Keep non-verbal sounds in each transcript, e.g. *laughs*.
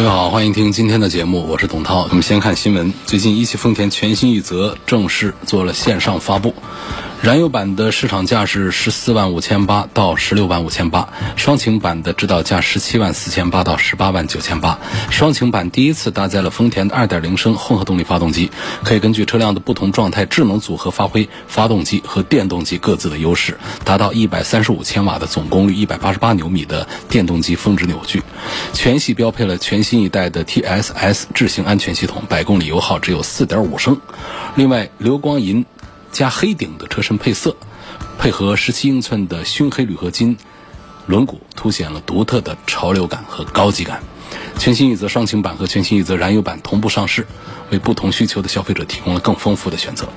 各位好，欢迎听今天的节目，我是董涛。我们先看新闻，最近一汽丰田全新一泽正式做了线上发布。燃油版的市场价是十四万五千八到十六万五千八，双擎版的指导价十七万四千八到十八万九千八。双擎版第一次搭载了丰田的二点零升混合动力发动机，可以根据车辆的不同状态智能组合发挥发动机和电动机各自的优势，达到一百三十五千瓦的总功率、一百八十八牛米的电动机峰值扭矩。全系标配了全新一代的 TSS 智行安全系统，百公里油耗只有四点五升。另外，流光银。加黑顶的车身配色，配合十七英寸的熏黑铝合金轮毂，凸显了独特的潮流感和高级感。全新奕泽双擎版和全新奕泽燃油版同步上市，为不同需求的消费者提供了更丰富的选择。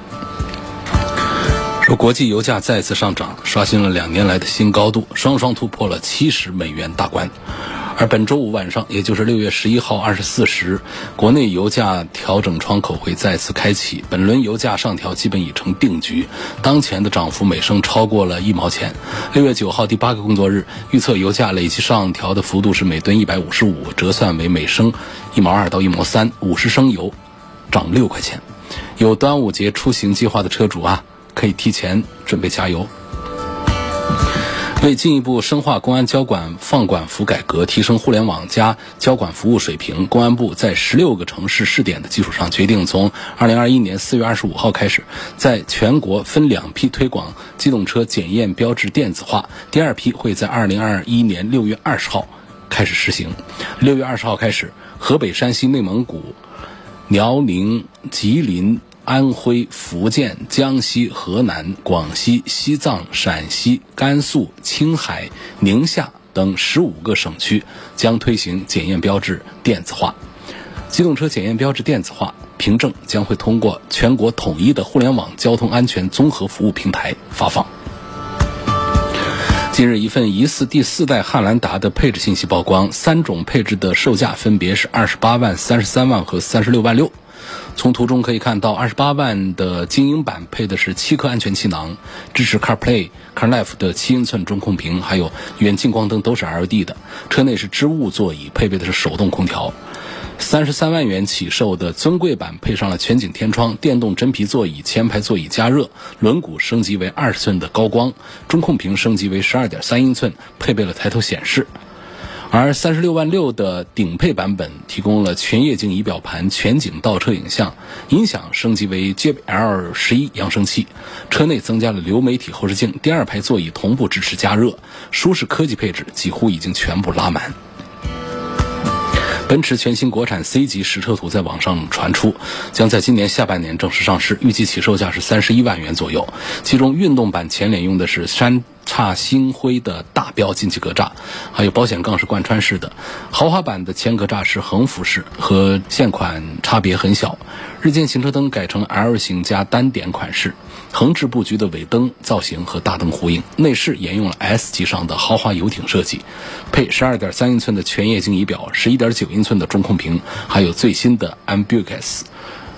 说 *laughs* 国际油价再次上涨，刷新了两年来的新高度，双双突破了七十美元大关。而本周五晚上，也就是六月十一号二十四时，国内油价调整窗口会再次开启。本轮油价上调基本已成定局，当前的涨幅每升超过了一毛钱。六月九号第八个工作日，预测油价累计上调的幅度是每吨一百五十五，折算为每升一毛二到一毛三，五十升油涨六块钱。有端午节出行计划的车主啊，可以提前准备加油。为进一步深化公安交管放管服改革，提升互联网加交管服务水平，公安部在十六个城市试点的基础上，决定从二零二一年四月二十五号开始，在全国分两批推广机动车检验标志电子化。第二批会在二零二一年六月二十号开始实行。六月二十号开始，河北、山西、内蒙古、辽宁、吉林。安徽、福建、江西、河南、广西、西藏、陕西、甘肃、青海、宁夏等十五个省区将推行检验标志电子化。机动车检验标志电子化凭证将会通过全国统一的互联网交通安全综合服务平台发放。近日，一份疑似第四代汉兰达的配置信息曝光，三种配置的售价分别是二十八万、三十三万和三十六万六。从图中可以看到，二十八万的精英版配的是七颗安全气囊，支持 CarPlay、CarLife 的七英寸中控屏，还有远近光灯都是 LED 的。车内是织物座椅，配备的是手动空调。三十三万元起售的尊贵版配上了全景天窗、电动真皮座椅、前排座椅加热、轮毂升级为二十寸的高光、中控屏升级为十二点三英寸，配备了抬头显示。而三十六万六的顶配版本提供了全液晶仪表盘、全景倒车影像，音响升级为 JBL 十一扬声器，车内增加了流媒体后视镜，第二排座椅同步支持加热，舒适科技配置几乎已经全部拉满。奔驰全新国产 C 级实车图在网上传出，将在今年下半年正式上市，预计起售价是三十一万元左右，其中运动版前脸用的是山。差星辉的大标进气格栅，还有保险杠是贯穿式的。豪华版的前格栅是横幅式，和现款差别很小。日间行车灯改成 L 型加单点款式，横置布局的尾灯造型和大灯呼应。内饰沿用了 S 级上的豪华游艇设计，配12.3英寸的全液晶仪表，11.9英寸的中控屏，还有最新的 Ambux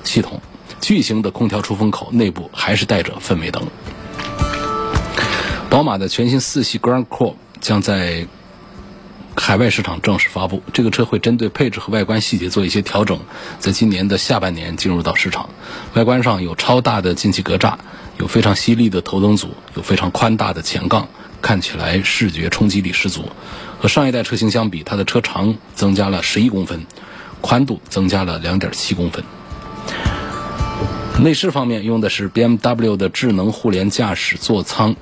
系统。巨型的空调出风口内部还是带着氛围灯。宝马的全新四系 Grand Core 将在海外市场正式发布。这个车会针对配置和外观细节做一些调整，在今年的下半年进入到市场。外观上有超大的进气格栅，有非常犀利的头灯组，有非常宽大的前杠，看起来视觉冲击力十足。和上一代车型相比，它的车长增加了十一公分，宽度增加了两点七公分。内饰方面用的是 BMW 的智能互联驾驶座舱。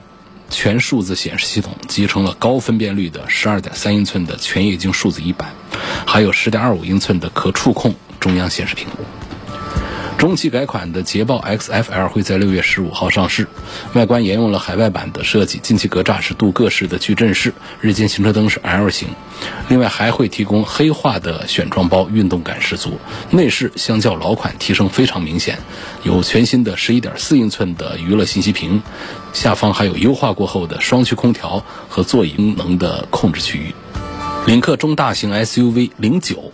全数字显示系统集成了高分辨率的十二点三英寸的全液晶数字仪表，还有十点二五英寸的可触控中央显示屏。中期改款的捷豹 XFL 会在六月十五号上市，外观沿用了海外版的设计，进气格栅是镀铬式的矩阵式，日间行车灯是 L 型，另外还会提供黑化的选装包，运动感十足。内饰相较老款提升非常明显，有全新的十一点四英寸的娱乐信息屏，下方还有优化过后的双区空调和座椅功能的控制区域。领克中大型 SUV 零九。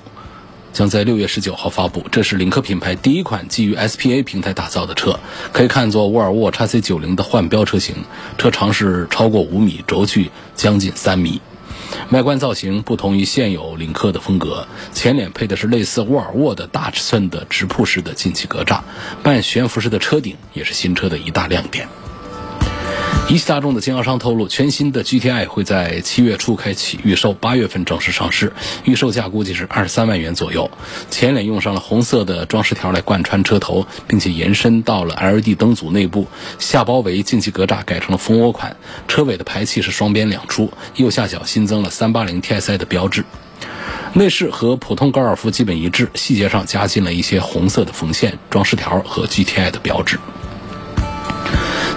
将在六月十九号发布，这是领克品牌第一款基于 SPA 平台打造的车，可以看作沃尔沃 x C 九零的换标车型。车长是超过五米，轴距将近三米。外观造型不同于现有领克的风格，前脸配的是类似沃尔沃的大尺寸的直瀑式的进气格栅，半悬浮式的车顶也是新车的一大亮点。一汽大众的经销商透露，全新的 GTI 会在七月初开启预售，八月份正式上市，预售价估计是二十三万元左右。前脸用上了红色的装饰条来贯穿车头，并且延伸到了 LED 灯组内部。下包围进气格栅改成了蜂窝款，车尾的排气是双边两出，右下角新增了三八零 TSI 的标志。内饰和普通高尔夫基本一致，细节上加进了一些红色的缝线装饰条和 GTI 的标志。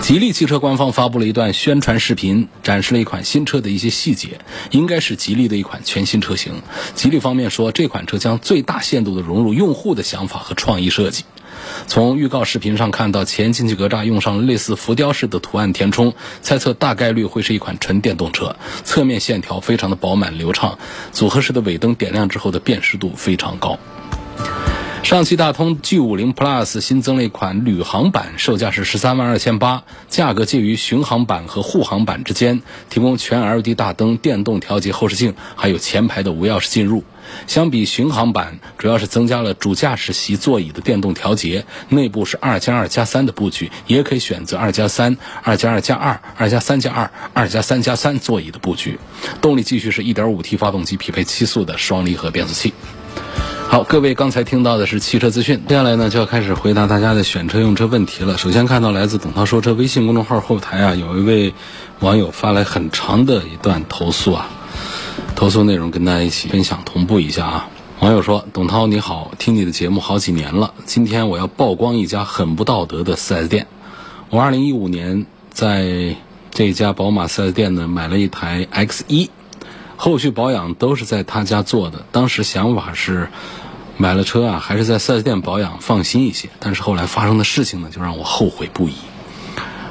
吉利汽车官方发布了一段宣传视频，展示了一款新车的一些细节，应该是吉利的一款全新车型。吉利方面说，这款车将最大限度地融入用户的想法和创意设计。从预告视频上看到，前进气格栅用上了类似浮雕式的图案填充，猜测大概率会是一款纯电动车。侧面线条非常的饱满流畅，组合式的尾灯点亮之后的辨识度非常高。上汽大通 G50 Plus 新增了一款旅行版，售价是十三万二千八，价格介于巡航版和护航版之间，提供全 LED 大灯、电动调节后视镜，还有前排的无钥匙进入。相比巡航版，主要是增加了主驾驶席座椅的电动调节，内部是二加二加三的布局，也可以选择二加三、二加二加二、二加三加二、二加三加三座椅的布局。动力继续是一点五 T 发动机，匹配七速的双离合变速器。好，各位刚才听到的是汽车资讯，接下来呢就要开始回答大家的选车用车问题了。首先看到来自董涛说车微信公众号后台啊，有一位网友发来很长的一段投诉啊，投诉内容跟大家一起分享同步一下啊。网友说：“董涛你好，听你的节目好几年了，今天我要曝光一家很不道德的 4S 店。我2015年在这家宝马 4S 店呢买了一台 X1，后续保养都是在他家做的。当时想法是。”买了车啊，还是在 4S 店保养放心一些。但是后来发生的事情呢，就让我后悔不已。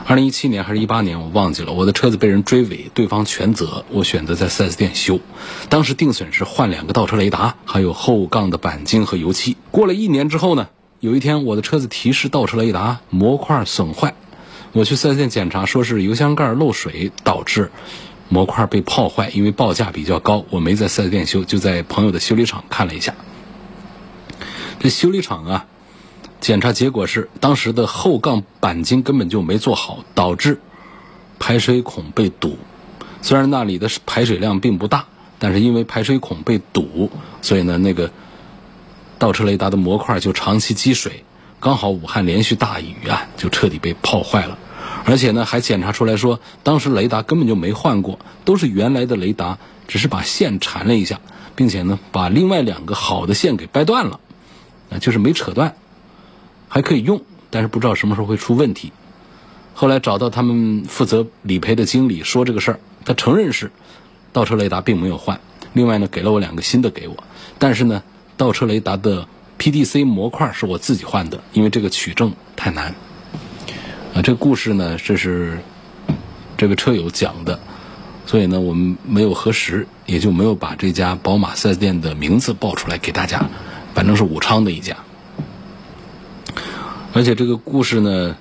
二零一七年还是一八年，我忘记了。我的车子被人追尾，对方全责，我选择在 4S 店修。当时定损是换两个倒车雷达，还有后杠的钣金和油漆。过了一年之后呢，有一天我的车子提示倒车雷达模块损坏，我去 4S 店检查，说是油箱盖漏水导致模块被泡坏。因为报价比较高，我没在 4S 店修，就在朋友的修理厂看了一下。这修理厂啊，检查结果是当时的后杠钣金根本就没做好，导致排水孔被堵。虽然那里的排水量并不大，但是因为排水孔被堵，所以呢，那个倒车雷达的模块就长期积水。刚好武汉连续大雨啊，就彻底被泡坏了。而且呢，还检查出来说，当时雷达根本就没换过，都是原来的雷达，只是把线缠了一下，并且呢，把另外两个好的线给掰断了。啊，就是没扯断，还可以用，但是不知道什么时候会出问题。后来找到他们负责理赔的经理说这个事儿，他承认是倒车雷达并没有换，另外呢给了我两个新的给我，但是呢倒车雷达的 PDC 模块是我自己换的，因为这个取证太难。啊，这个故事呢这是这个车友讲的，所以呢我们没有核实，也就没有把这家宝马 4S 店的名字报出来给大家。反正是武昌的一家，而且这个故事呢，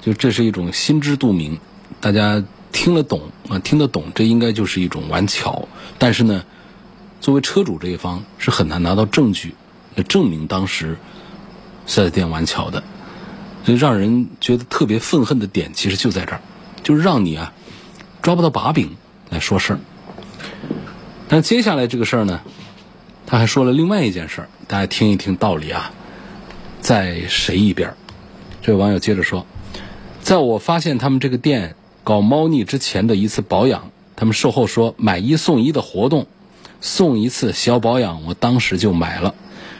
就这是一种心知肚明，大家听得懂啊，听得懂，这应该就是一种玩巧。但是呢，作为车主这一方是很难拿到证据来证明当时四 S 店玩巧的，所以让人觉得特别愤恨的点其实就在这儿，就是让你啊抓不到把柄来说事儿。但接下来这个事儿呢？他还说了另外一件事儿，大家听一听道理啊，在谁一边？这位网友接着说，在我发现他们这个店搞猫腻之前的一次保养，他们售后说买一送一的活动，送一次小保养，我当时就买了。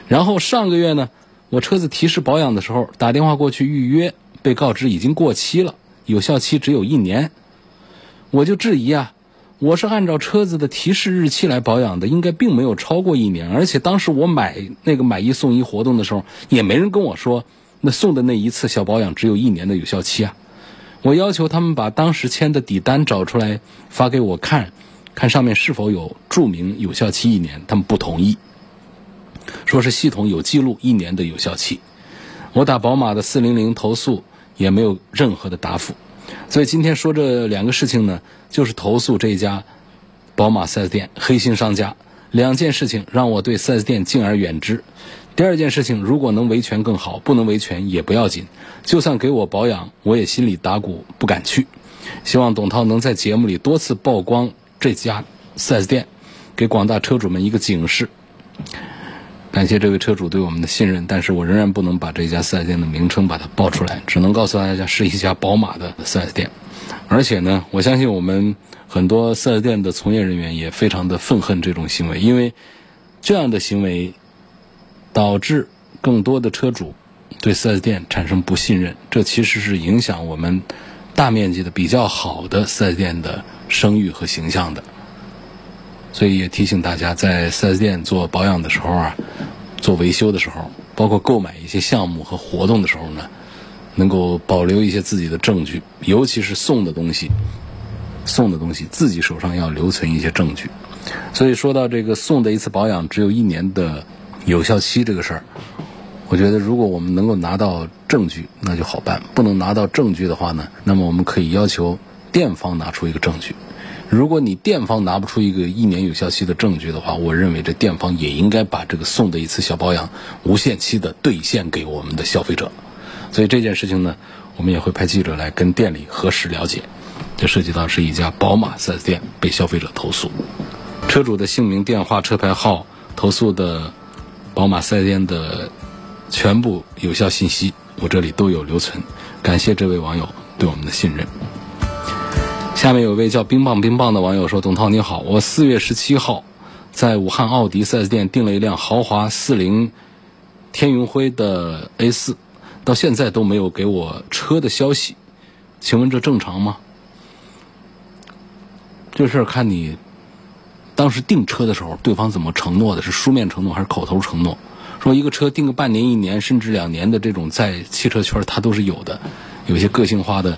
然后上个月呢，我车子提示保养的时候打电话过去预约，被告知已经过期了，有效期只有一年。我就质疑啊，我是按照车子的提示日期来保养的，应该并没有超过一年。而且当时我买那个买一送一活动的时候，也没人跟我说那送的那一次小保养只有一年的有效期啊。我要求他们把当时签的底单找出来发给我看，看上面是否有注明有效期一年。他们不同意，说是系统有记录一年的有效期。我打宝马的四零零投诉也没有任何的答复。所以今天说这两个事情呢，就是投诉这家宝马 4S 店黑心商家。两件事情让我对 4S 店敬而远之。第二件事情，如果能维权更好，不能维权也不要紧。就算给我保养，我也心里打鼓，不敢去。希望董涛能在节目里多次曝光这家 4S 店，给广大车主们一个警示。感谢这位车主对我们的信任，但是我仍然不能把这家 4S 店的名称把它报出来，只能告诉大家是一家宝马的 4S 店。而且呢，我相信我们很多 4S 店的从业人员也非常的愤恨这种行为，因为这样的行为导致更多的车主对 4S 店产生不信任，这其实是影响我们大面积的比较好的 4S 店的声誉和形象的。所以也提醒大家，在 4S 店做保养的时候啊，做维修的时候，包括购买一些项目和活动的时候呢，能够保留一些自己的证据，尤其是送的东西，送的东西自己手上要留存一些证据。所以说到这个送的一次保养只有一年的有效期这个事儿，我觉得如果我们能够拿到证据，那就好办；不能拿到证据的话呢，那么我们可以要求店方拿出一个证据。如果你店方拿不出一个一年有效期的证据的话，我认为这店方也应该把这个送的一次小保养无限期的兑现给我们的消费者。所以这件事情呢，我们也会派记者来跟店里核实了解。这涉及到是一家宝马 4S 店被消费者投诉，车主的姓名、电话、车牌号、投诉的宝马 4S 店的全部有效信息，我这里都有留存。感谢这位网友对我们的信任。下面有位叫冰棒冰棒的网友说：“董涛你好，我四月十七号在武汉奥迪 4S 店订了一辆豪华四零天云灰的 A 四，到现在都没有给我车的消息，请问这正常吗？这事儿看你当时订车的时候，对方怎么承诺的？是书面承诺还是口头承诺？说一个车订个半年、一年甚至两年的这种，在汽车圈它都是有的，有些个性化的。”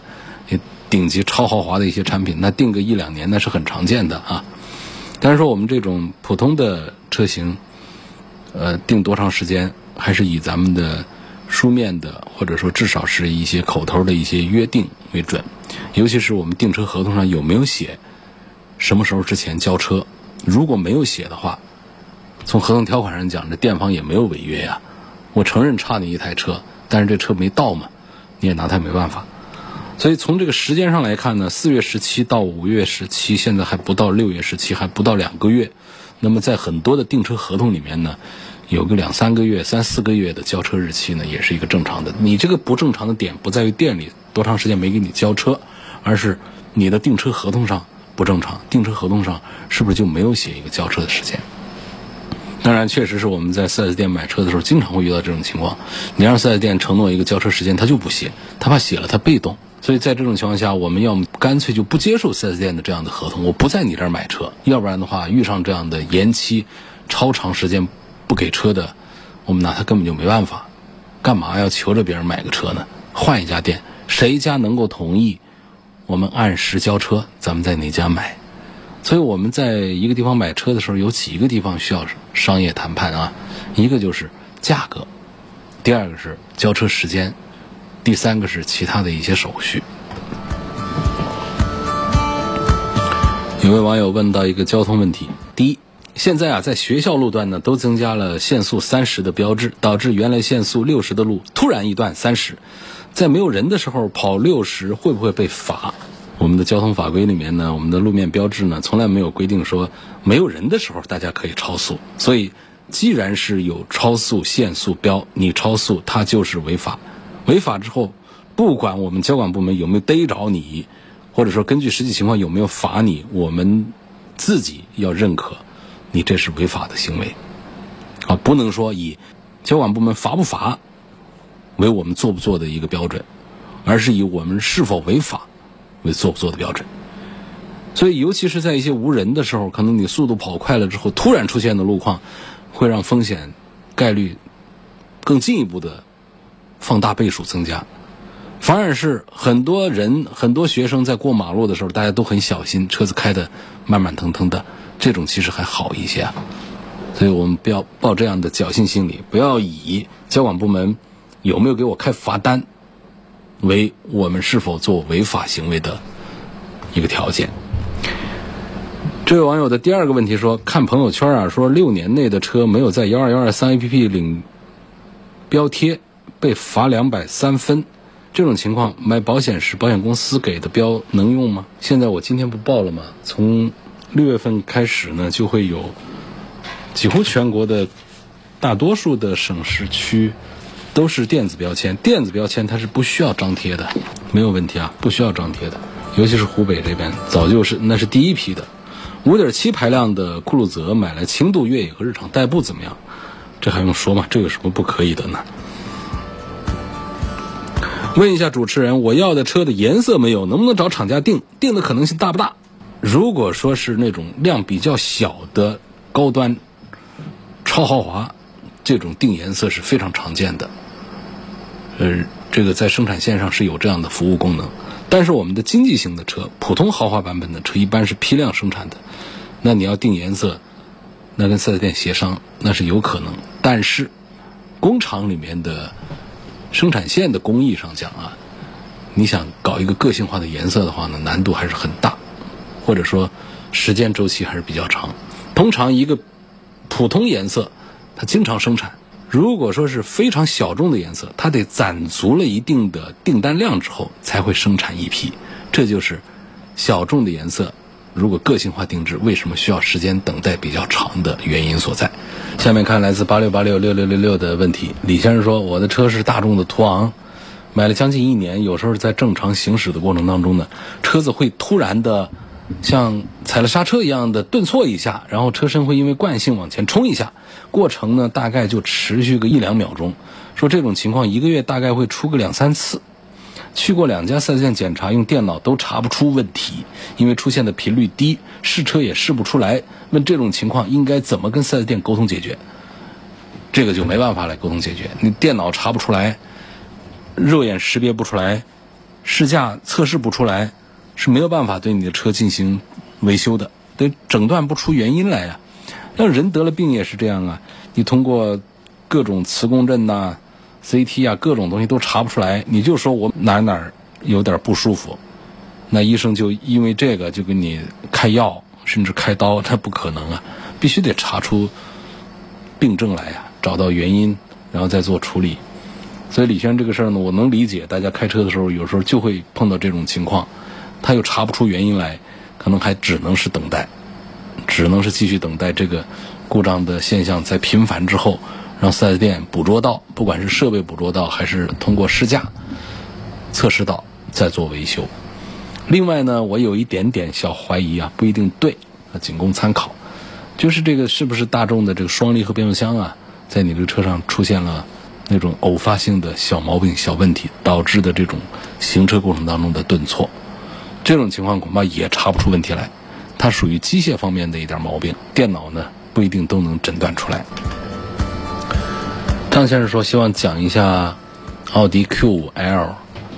顶级超豪华的一些产品，那定个一两年那是很常见的啊。但是说我们这种普通的车型，呃，定多长时间，还是以咱们的书面的，或者说至少是一些口头的一些约定为准。尤其是我们订车合同上有没有写什么时候之前交车？如果没有写的话，从合同条款上讲，这店方也没有违约呀。我承认差你一台车，但是这车没到嘛，你也拿他没办法。所以从这个时间上来看呢，四月十七到五月十七，现在还不到六月十七，还不到两个月。那么在很多的订车合同里面呢，有个两三个月、三四个月的交车日期呢，也是一个正常的。你这个不正常的点不在于店里多长时间没给你交车，而是你的订车合同上不正常。订车合同上是不是就没有写一个交车的时间？当然，确实是我们在 4S 店买车的时候，经常会遇到这种情况。你让 4S 店承诺一个交车时间，他就不写，他怕写了他被动。所以在这种情况下，我们要么干脆就不接受 4S 店的这样的合同，我不在你这儿买车；要不然的话，遇上这样的延期、超长时间不给车的，我们拿他根本就没办法。干嘛要求着别人买个车呢？换一家店，谁家能够同意我们按时交车，咱们在哪家买。所以我们在一个地方买车的时候，有几个地方需要商业谈判啊，一个就是价格，第二个是交车时间。第三个是其他的一些手续。有位网友问到一个交通问题：第一，现在啊，在学校路段呢都增加了限速三十的标志，导致原来限速六十的路突然一段三十，在没有人的时候跑六十会不会被罚？我们的交通法规里面呢，我们的路面标志呢从来没有规定说没有人的时候大家可以超速，所以既然是有超速限速标，你超速它就是违法。违法之后，不管我们交管部门有没有逮着你，或者说根据实际情况有没有罚你，我们自己要认可，你这是违法的行为，啊，不能说以交管部门罚不罚为我们做不做的一个标准，而是以我们是否违法为做不做的标准。所以，尤其是在一些无人的时候，可能你速度跑快了之后，突然出现的路况，会让风险概率更进一步的放大倍数增加。反而是很多人、很多学生在过马路的时候，大家都很小心，车子开的慢慢腾腾的，这种其实还好一些啊。所以我们不要抱这样的侥幸心理，不要以交管部门有没有给我开罚单为我们是否做违法行为的一个条件。这位网友的第二个问题说：看朋友圈啊，说六年内的车没有在幺二幺二三 A P P 领标贴，被罚两百三分。这种情况买保险时保险公司给的标能用吗？现在我今天不报了吗？从六月份开始呢，就会有几乎全国的大多数的省市区都是电子标签。电子标签它是不需要张贴的，没有问题啊，不需要张贴的。尤其是湖北这边，早就是那是第一批的。五点七排量的酷路泽买来轻度越野和日常代步怎么样？这还用说吗？这有什么不可以的呢？问一下主持人，我要的车的颜色没有，能不能找厂家定？定的可能性大不大？如果说是那种量比较小的高端超豪华，这种定颜色是非常常见的。呃，这个在生产线上是有这样的服务功能。但是我们的经济型的车，普通豪华版本的车一般是批量生产的，那你要定颜色，那跟四 S 店协商那是有可能。但是工厂里面的生产线的工艺上讲啊，你想搞一个个性化的颜色的话呢，难度还是很大，或者说时间周期还是比较长。通常一个普通颜色，它经常生产。如果说是非常小众的颜色，它得攒足了一定的订单量之后才会生产一批，这就是小众的颜色。如果个性化定制，为什么需要时间等待比较长的原因所在？下面看来自八六八六六六六六的问题，李先生说：“我的车是大众的途昂，买了将近一年，有时候在正常行驶的过程当中呢，车子会突然的。”像踩了刹车一样的顿挫一下，然后车身会因为惯性往前冲一下，过程呢大概就持续个一两秒钟。说这种情况一个月大概会出个两三次，去过两家四 S 店检查，用电脑都查不出问题，因为出现的频率低，试车也试不出来。问这种情况应该怎么跟四 S 店沟通解决？这个就没办法来沟通解决，你电脑查不出来，肉眼识别不出来，试驾测试不出来。是没有办法对你的车进行维修的，得诊断不出原因来呀。那人得了病也是这样啊，你通过各种磁共振呐、CT 啊，各种东西都查不出来，你就说我哪哪有点不舒服，那医生就因为这个就给你开药，甚至开刀，那不可能啊，必须得查出病症来呀，找到原因，然后再做处理。所以李轩这个事儿呢，我能理解，大家开车的时候有时候就会碰到这种情况。他又查不出原因来，可能还只能是等待，只能是继续等待这个故障的现象在频繁之后，让四 S 店捕捉到，不管是设备捕捉到，还是通过试驾测试到，再做维修。另外呢，我有一点点小怀疑啊，不一定对，啊，仅供参考。就是这个是不是大众的这个双离合变速箱啊，在你这个车上出现了那种偶发性的小毛病、小问题，导致的这种行车过程当中的顿挫？这种情况恐怕也查不出问题来，它属于机械方面的一点毛病，电脑呢不一定都能诊断出来。张先生说，希望讲一下奥迪 Q5L、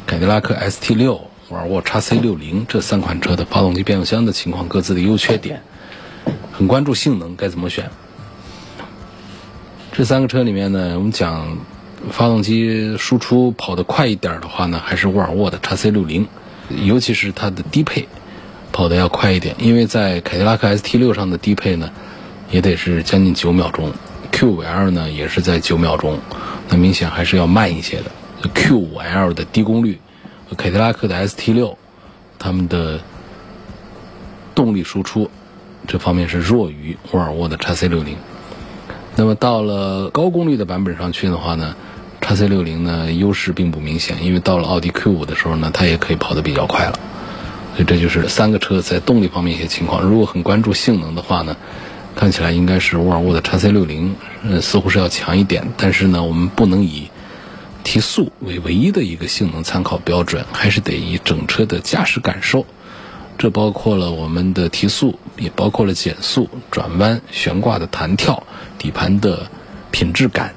凯迪拉克 ST6、沃尔沃 XC60 这三款车的发动机变速箱的情况，各自的优缺点，很关注性能该怎么选。这三个车里面呢，我们讲发动机输出跑得快一点的话呢，还是沃尔沃的 XC60。尤其是它的低配跑得要快一点，因为在凯迪拉克 ST6 上的低配呢，也得是将近九秒钟，Q5L 呢也是在九秒钟，那明显还是要慢一些的。Q5L 的低功率，凯迪拉克的 ST6，它们的动力输出这方面是弱于沃尔沃的 XC60。那么到了高功率的版本上去的话呢？叉 C 六零呢，优势并不明显，因为到了奥迪 Q 五的时候呢，它也可以跑得比较快了。所以这就是三个车在动力方面一些情况。如果很关注性能的话呢，看起来应该是沃尔沃的 x C 六零，呃，似乎是要强一点。但是呢，我们不能以提速为唯一的一个性能参考标准，还是得以整车的驾驶感受。这包括了我们的提速，也包括了减速、转弯、悬挂的弹跳、底盘的品质感，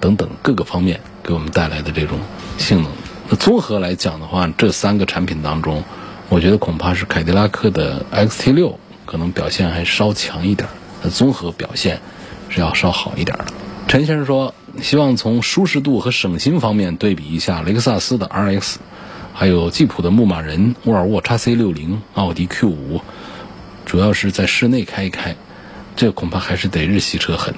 等等各个方面给我们带来的这种性能。那综合来讲的话，这三个产品当中，我觉得恐怕是凯迪拉克的 XT 六可能表现还稍强一点，那综合表现是要稍好一点的。陈先生说，希望从舒适度和省心方面对比一下雷克萨斯的 RX。还有吉普的牧马人、沃尔沃 x C 六零、奥迪 Q 五，主要是在室内开一开，这恐怕还是得日系车狠。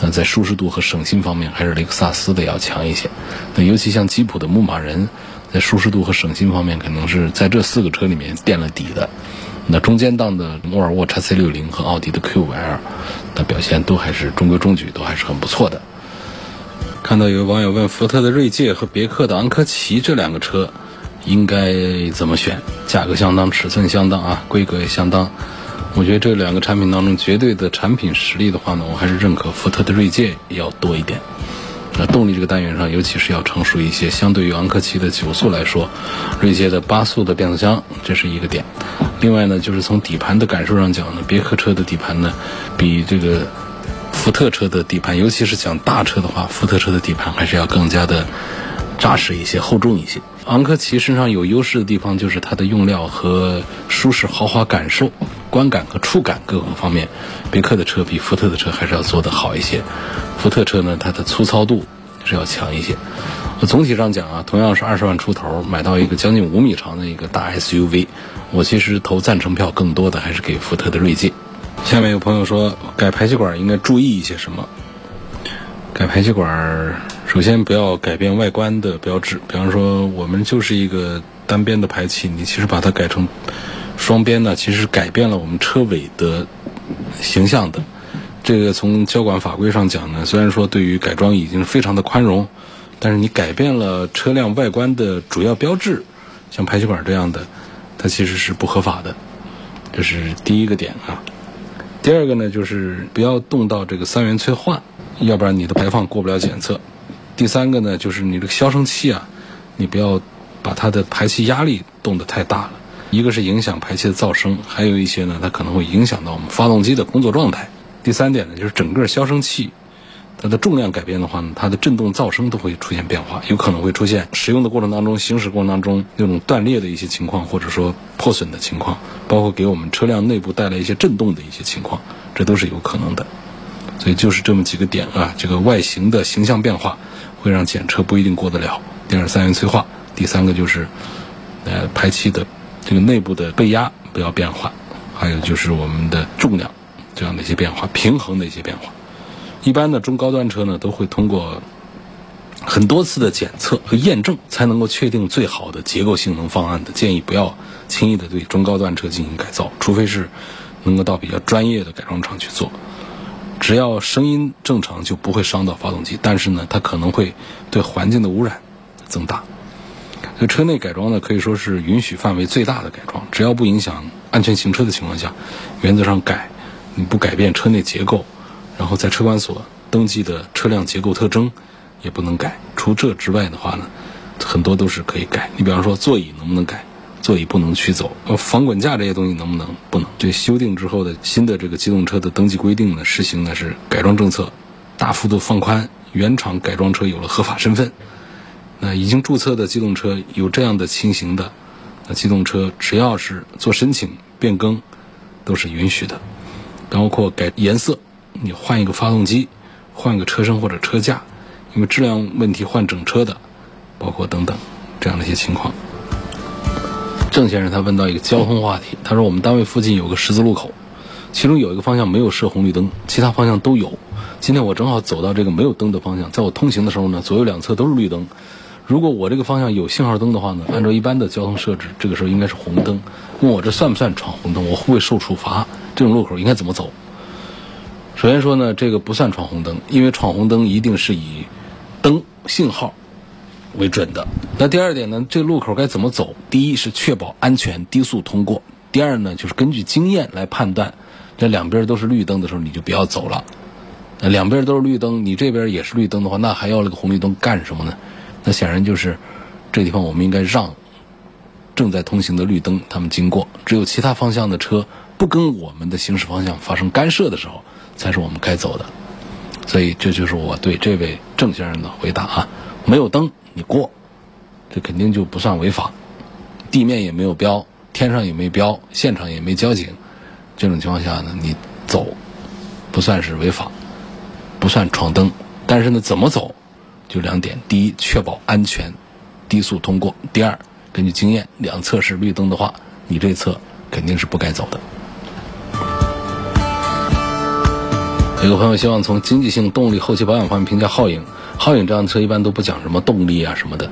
那在舒适度和省心方面，还是雷克萨斯的要强一些。那尤其像吉普的牧马人，在舒适度和省心方面，可能是在这四个车里面垫了底的。那中间档的沃尔沃 x C 六零和奥迪的 Q 五 L，那表现都还是中规中矩，都还是很不错的。看到有网友问福特的锐界和别克的昂科旗这两个车。应该怎么选？价格相当，尺寸相当啊，规格也相当。我觉得这两个产品当中，绝对的产品实力的话呢，我还是认可福特的锐界要多一点。那动力这个单元上，尤其是要成熟一些。相对于昂科旗的九速来说，锐界的八速的变速箱这是一个点。另外呢，就是从底盘的感受上讲呢，别克车的底盘呢，比这个福特车的底盘，尤其是讲大车的话，福特车的底盘还是要更加的扎实一些、厚重一些。昂科旗身上有优势的地方就是它的用料和舒适豪华感受、观感和触感各个方面，别克的车比福特的车还是要做得好一些。福特车呢，它的粗糙度是要强一些。总体上讲啊，同样是二十万出头买到一个将近五米长的一个大 SUV，我其实投赞成票更多的还是给福特的锐界。下面有朋友说改排气管应该注意一些什么？改排气管。首先，不要改变外观的标志。比方说，我们就是一个单边的排气，你其实把它改成双边呢，其实改变了我们车尾的形象的。这个从交管法规上讲呢，虽然说对于改装已经非常的宽容，但是你改变了车辆外观的主要标志，像排气管这样的，它其实是不合法的。这是第一个点啊。第二个呢，就是不要动到这个三元催化，要不然你的排放过不了检测。第三个呢，就是你这个消声器啊，你不要把它的排气压力动得太大了。一个是影响排气的噪声，还有一些呢，它可能会影响到我们发动机的工作状态。第三点呢，就是整个消声器它的重量改变的话呢，它的振动噪声都会出现变化，有可能会出现使用的过程当中、行驶过程当中那种断裂的一些情况，或者说破损的情况，包括给我们车辆内部带来一些震动的一些情况，这都是有可能的。所以就是这么几个点啊，这个外形的形象变化。会让检测不一定过得了。第二，三元催化；第三个就是，呃，排气的这个内部的背压不要变化，还有就是我们的重量这样的一些变化，平衡的一些变化。一般的中高端车呢，都会通过很多次的检测和验证，才能够确定最好的结构性能方案的。建议不要轻易的对中高端车进行改造，除非是能够到比较专业的改装厂去做。只要声音正常，就不会伤到发动机。但是呢，它可能会对环境的污染增大。所以车内改装呢，可以说是允许范围最大的改装，只要不影响安全行车的情况下，原则上改。你不改变车内结构，然后在车管所登记的车辆结构特征也不能改。除这之外的话呢，很多都是可以改。你比方说座椅能不能改？座椅不能取走，呃，防滚架这些东西能不能？不能。这修订之后的新的这个机动车的登记规定呢，实行的是改装政策，大幅度放宽，原厂改装车有了合法身份。那已经注册的机动车有这样的情形的，那机动车只要是做申请变更，都是允许的，包括改颜色，你换一个发动机，换个车身或者车架，因为质量问题换整车的，包括等等这样的一些情况。郑先生他问到一个交通话题，他说我们单位附近有个十字路口，其中有一个方向没有设红绿灯，其他方向都有。今天我正好走到这个没有灯的方向，在我通行的时候呢，左右两侧都是绿灯。如果我这个方向有信号灯的话呢，按照一般的交通设置，这个时候应该是红灯。问我这算不算闯红灯？我会不会受处罚？这种路口应该怎么走？首先说呢，这个不算闯红灯，因为闯红灯一定是以灯信号。为准的。那第二点呢？这路口该怎么走？第一是确保安全低速通过；第二呢，就是根据经验来判断这两边都是绿灯的时候，你就不要走了。那两边都是绿灯，你这边也是绿灯的话，那还要那个红绿灯干什么呢？那显然就是这地方我们应该让正在通行的绿灯他们经过，只有其他方向的车不跟我们的行驶方向发生干涉的时候，才是我们该走的。所以这就是我对这位郑先生的回答啊，没有灯你过，这肯定就不算违法，地面也没有标，天上也没标，现场也没交警，这种情况下呢，你走不算是违法。不算闯灯，但是呢，怎么走，就两点：第一，确保安全，低速通过；第二，根据经验，两侧是绿灯的话，你这侧肯定是不该走的。有个朋友希望从经济性、动力、后期保养方面评价皓影。皓影这样的车一般都不讲什么动力啊什么的，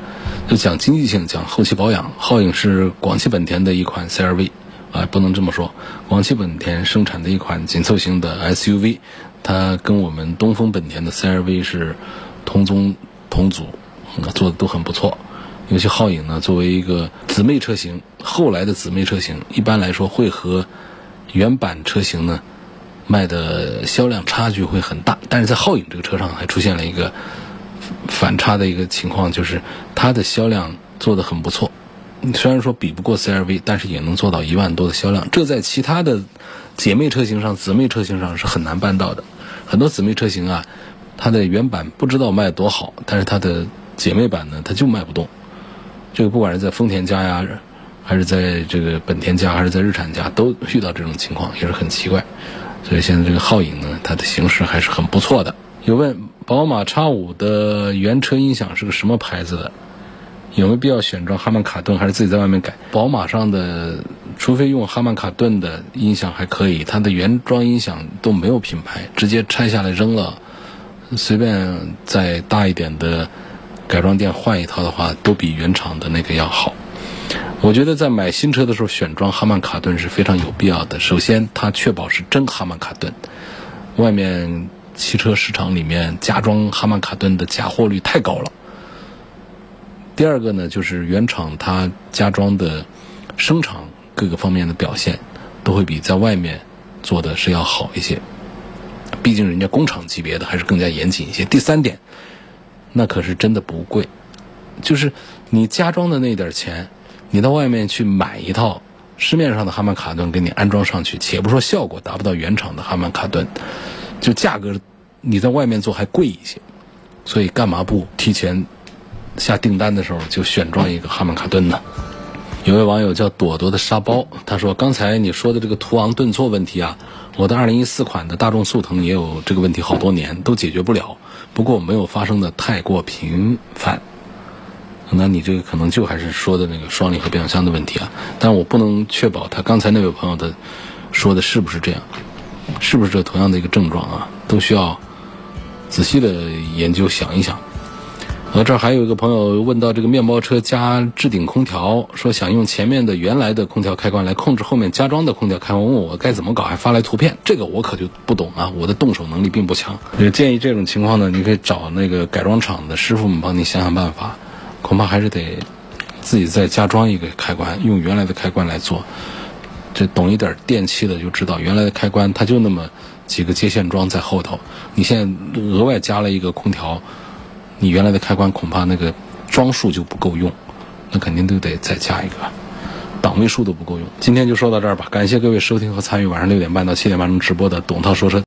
就讲经济性、讲后期保养。皓影是广汽本田的一款 CRV，啊，不能这么说，广汽本田生产的一款紧凑型的 SUV。它跟我们东风本田的 CRV 是同宗同组，做的都很不错。尤其皓影呢，作为一个姊妹车型，后来的姊妹车型，一般来说会和原版车型呢卖的销量差距会很大。但是在皓影这个车上还出现了一个反差的一个情况，就是它的销量做的很不错。虽然说比不过 CRV，但是也能做到一万多的销量。这在其他的姐妹车型上、姊妹车型上是很难办到的。很多姊妹车型啊，它的原版不知道卖多好，但是它的姐妹版呢，它就卖不动。这个不管是在丰田家呀，还是在这个本田家，还是在日产家，都遇到这种情况，也是很奇怪。所以现在这个皓影呢，它的形式还是很不错的。有问宝马叉五的原车音响是个什么牌子的？有没有必要选装哈曼卡顿，还是自己在外面改？宝马上的，除非用哈曼卡顿的音响还可以，它的原装音响都没有品牌，直接拆下来扔了，随便再大一点的改装店换一套的话，都比原厂的那个要好。我觉得在买新车的时候选装哈曼卡顿是非常有必要的。首先，它确保是真哈曼卡顿，外面汽车市场里面加装哈曼卡顿的假货率太高了。第二个呢，就是原厂它加装的声场各个方面的表现，都会比在外面做的是要好一些。毕竟人家工厂级别的还是更加严谨一些。第三点，那可是真的不贵，就是你加装的那点钱，你到外面去买一套市面上的哈曼卡顿给你安装上去，且不说效果达不到原厂的哈曼卡顿，就价格你在外面做还贵一些，所以干嘛不提前？下订单的时候就选装一个哈曼卡顿呢。有位网友叫朵朵的沙包，他说：“刚才你说的这个途昂顿挫问题啊，我的2014款的大众速腾也有这个问题，好多年都解决不了。不过没有发生的太过频繁。那你这个可能就还是说的那个双离合变速箱的问题啊。但我不能确保他刚才那位朋友的说的是不是这样，是不是这同样的一个症状啊？都需要仔细的研究想一想。”我这儿还有一个朋友问到这个面包车加置顶空调，说想用前面的原来的空调开关来控制后面加装的空调开关，问我该怎么搞，还发来图片，这个我可就不懂啊，我的动手能力并不强。就建议这种情况呢，你可以找那个改装厂的师傅们帮你想想办法，恐怕还是得自己再加装一个开关，用原来的开关来做。这懂一点电器的就知道，原来的开关它就那么几个接线桩在后头，你现在额外加了一个空调。你原来的开关恐怕那个桩数就不够用，那肯定都得再加一个，*laughs* 档位数都不够用。今天就说到这儿吧，感谢各位收听和参与晚上六点半到七点半钟直播的董涛说车。